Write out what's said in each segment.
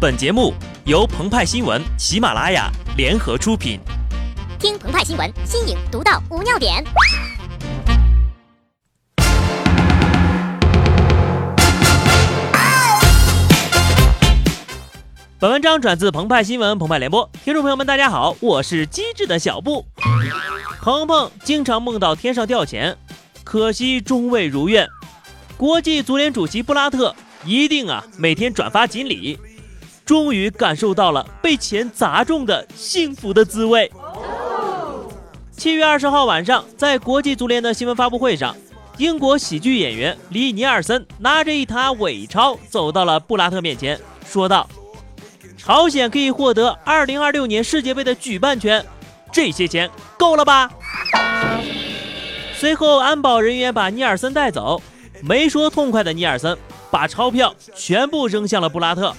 本节目由澎湃新闻、喜马拉雅联合出品。听澎湃新闻，新颖独到，无尿点。本文章转自澎湃新闻、澎湃联播，听众朋友们，大家好，我是机智的小布。鹏鹏经常梦到天上掉钱，可惜终未如愿。国际足联主席布拉特一定啊，每天转发锦鲤。终于感受到了被钱砸中的幸福的滋味。七月二十号晚上，在国际足联的新闻发布会上，英国喜剧演员李尼尔森拿着一沓伪钞走到了布拉特面前，说道：“朝鲜可以获得二零二六年世界杯的举办权，这些钱够了吧？”随后，安保人员把尼尔森带走。没说痛快的尼尔森把钞票全部扔向了布拉特。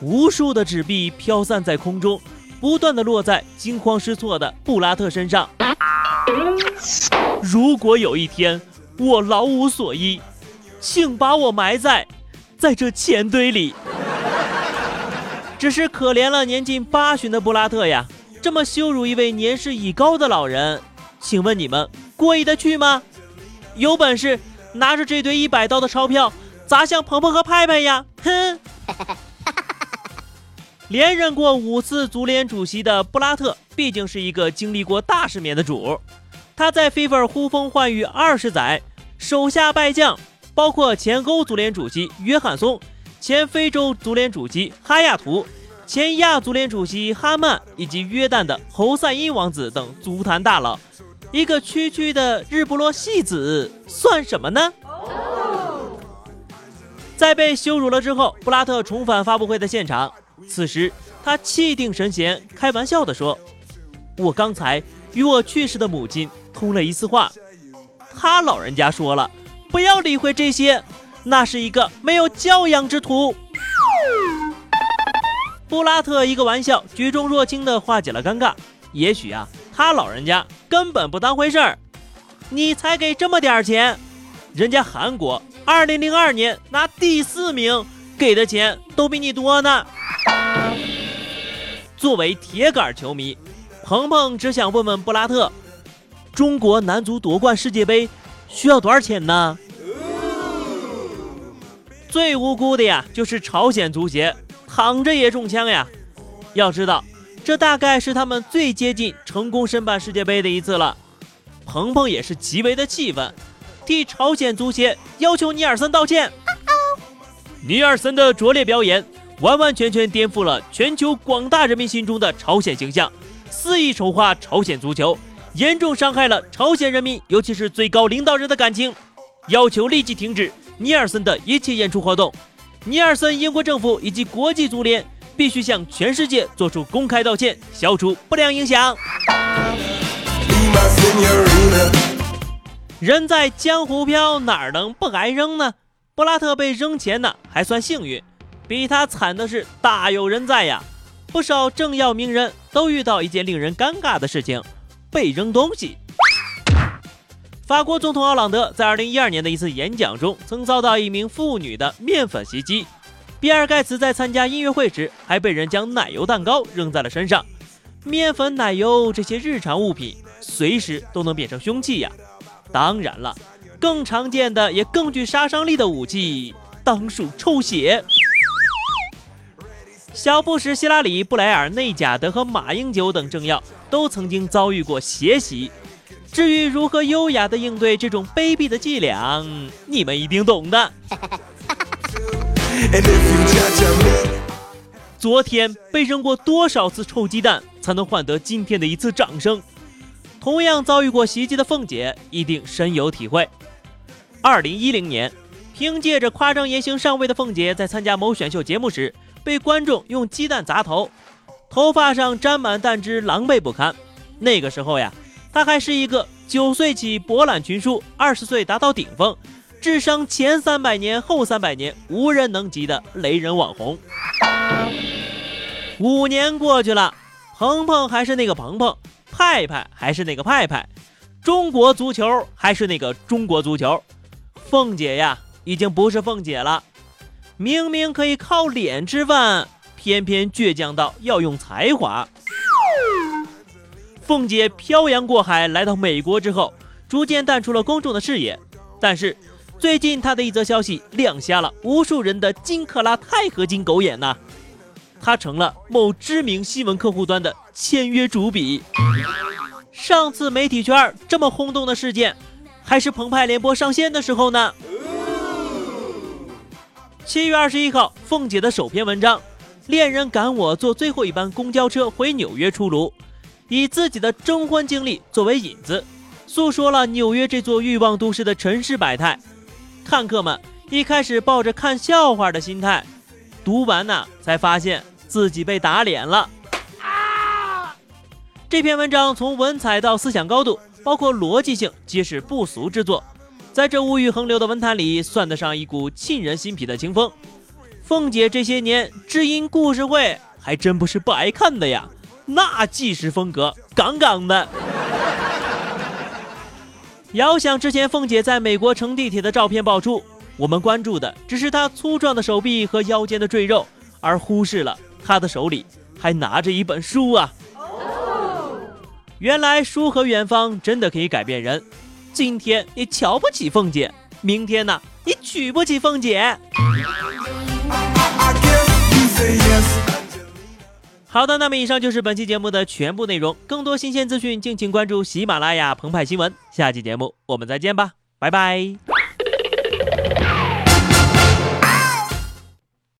无数的纸币飘散在空中，不断的落在惊慌失措的布拉特身上。如果有一天我老无所依，请把我埋在在这钱堆里。只是可怜了年近八旬的布拉特呀，这么羞辱一位年事已高的老人，请问你们过意得去吗？有本事拿着这堆一百刀的钞票砸向鹏鹏和派派呀！哼！连任过五次足联主席的布拉特，毕竟是一个经历过大世面的主。他在 FIFA 呼风唤雨二十载，手下败将包括前欧足联主席约翰松、前非洲足联主席哈亚图、前亚足联主席哈曼以及约旦的侯赛因王子等足坛大佬。一个区区的日不落戏子算什么呢？在被羞辱了之后，布拉特重返发布会的现场。此时，他气定神闲，开玩笑地说：“我刚才与我去世的母亲通了一次话，他老人家说了，不要理会这些，那是一个没有教养之徒。”布拉特一个玩笑，举重若轻地化解了尴尬。也许啊，他老人家根本不当回事儿。你才给这么点钱，人家韩国2002年拿第四名，给的钱都比你多呢。作为铁杆球迷，鹏鹏只想问问布拉特：中国男足夺冠世界杯需要多少钱呢？最无辜的呀，就是朝鲜足协，躺着也中枪呀！要知道，这大概是他们最接近成功申办世界杯的一次了。鹏鹏也是极为的气愤，替朝鲜足协要求尼尔森道歉。尼尔森的拙劣表演。完完全全颠覆了全球广大人民心中的朝鲜形象，肆意丑化朝鲜足球，严重伤害了朝鲜人民，尤其是最高领导人的感情。要求立即停止尼尔森的一切演出活动。尼尔森英国政府以及国际足联必须向全世界做出公开道歉，消除不良影响。人在江湖飘，哪能不挨扔呢？布拉特被扔钱呢，还算幸运。比他惨的是大有人在呀！不少政要名人都遇到一件令人尴尬的事情：被扔东西。法国总统奥朗德在2012年的一次演讲中，曾遭到一名妇女的面粉袭击。比尔盖茨在参加音乐会时，还被人将奶油蛋糕扔在了身上。面粉、奶油这些日常物品，随时都能变成凶器呀！当然了，更常见的也更具杀伤力的武器，当属臭血。小布什、希拉里、布莱尔、内贾德和马英九等政要都曾经遭遇过血洗。至于如何优雅地应对这种卑鄙的伎俩，你们一定懂的。昨天被扔过多少次臭鸡蛋，才能换得今天的一次掌声？同样遭遇过袭击的凤姐一定深有体会。二零一零年，凭借着夸张言行上位的凤姐，在参加某选秀节目时。被观众用鸡蛋砸头，头发上沾满蛋汁，狼狈不堪。那个时候呀，她还是一个九岁起博览群书，二十岁达到顶峰，智商前三百年后三百年无人能及的雷人网红。五年过去了，鹏鹏还是那个鹏鹏，派派还是那个派派，中国足球还是那个中国足球，凤姐呀，已经不是凤姐了。明明可以靠脸吃饭，偏偏倔强到要用才华。凤姐漂洋过海来到美国之后，逐渐淡出了公众的视野。但是，最近她的一则消息亮瞎了无数人的金克拉钛合金狗眼呐！她成了某知名新闻客户端的签约主笔。上次媒体圈这么轰动的事件，还是澎湃联播上线的时候呢。七月二十一号，凤姐的首篇文章《恋人赶我坐最后一班公交车回纽约》出炉，以自己的征婚经历作为引子，诉说了纽约这座欲望都市的尘世百态。看客们一开始抱着看笑话的心态，读完呢才发现自己被打脸了。啊！这篇文章从文采到思想高度，包括逻辑性，皆是不俗之作。在这物欲横流的文坛里，算得上一股沁人心脾的清风。凤姐这些年知音故事会还真不是白看的呀，那纪实风格杠杠的。遥想之前凤姐在美国乘地铁的照片爆出，我们关注的只是她粗壮的手臂和腰间的赘肉，而忽视了她的手里还拿着一本书啊。原来书和远方真的可以改变人。今天你瞧不起凤姐，明天呢，你娶不起凤姐。好的，那么以上就是本期节目的全部内容。更多新鲜资讯，敬请关注喜马拉雅澎湃新闻。下期节目我们再见吧，拜拜。